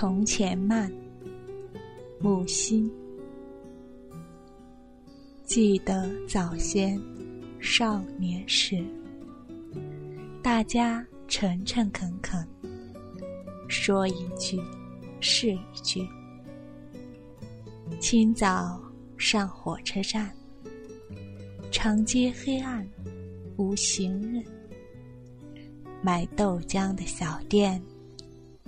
从前慢，木心。记得早先少年时，大家诚诚恳恳，说一句是一句。清早上火车站，长街黑暗，无行人。卖豆浆的小店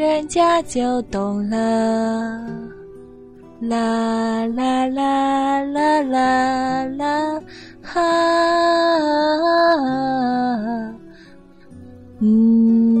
人家就懂了，啦啦啦啦啦啦，哈，嗯。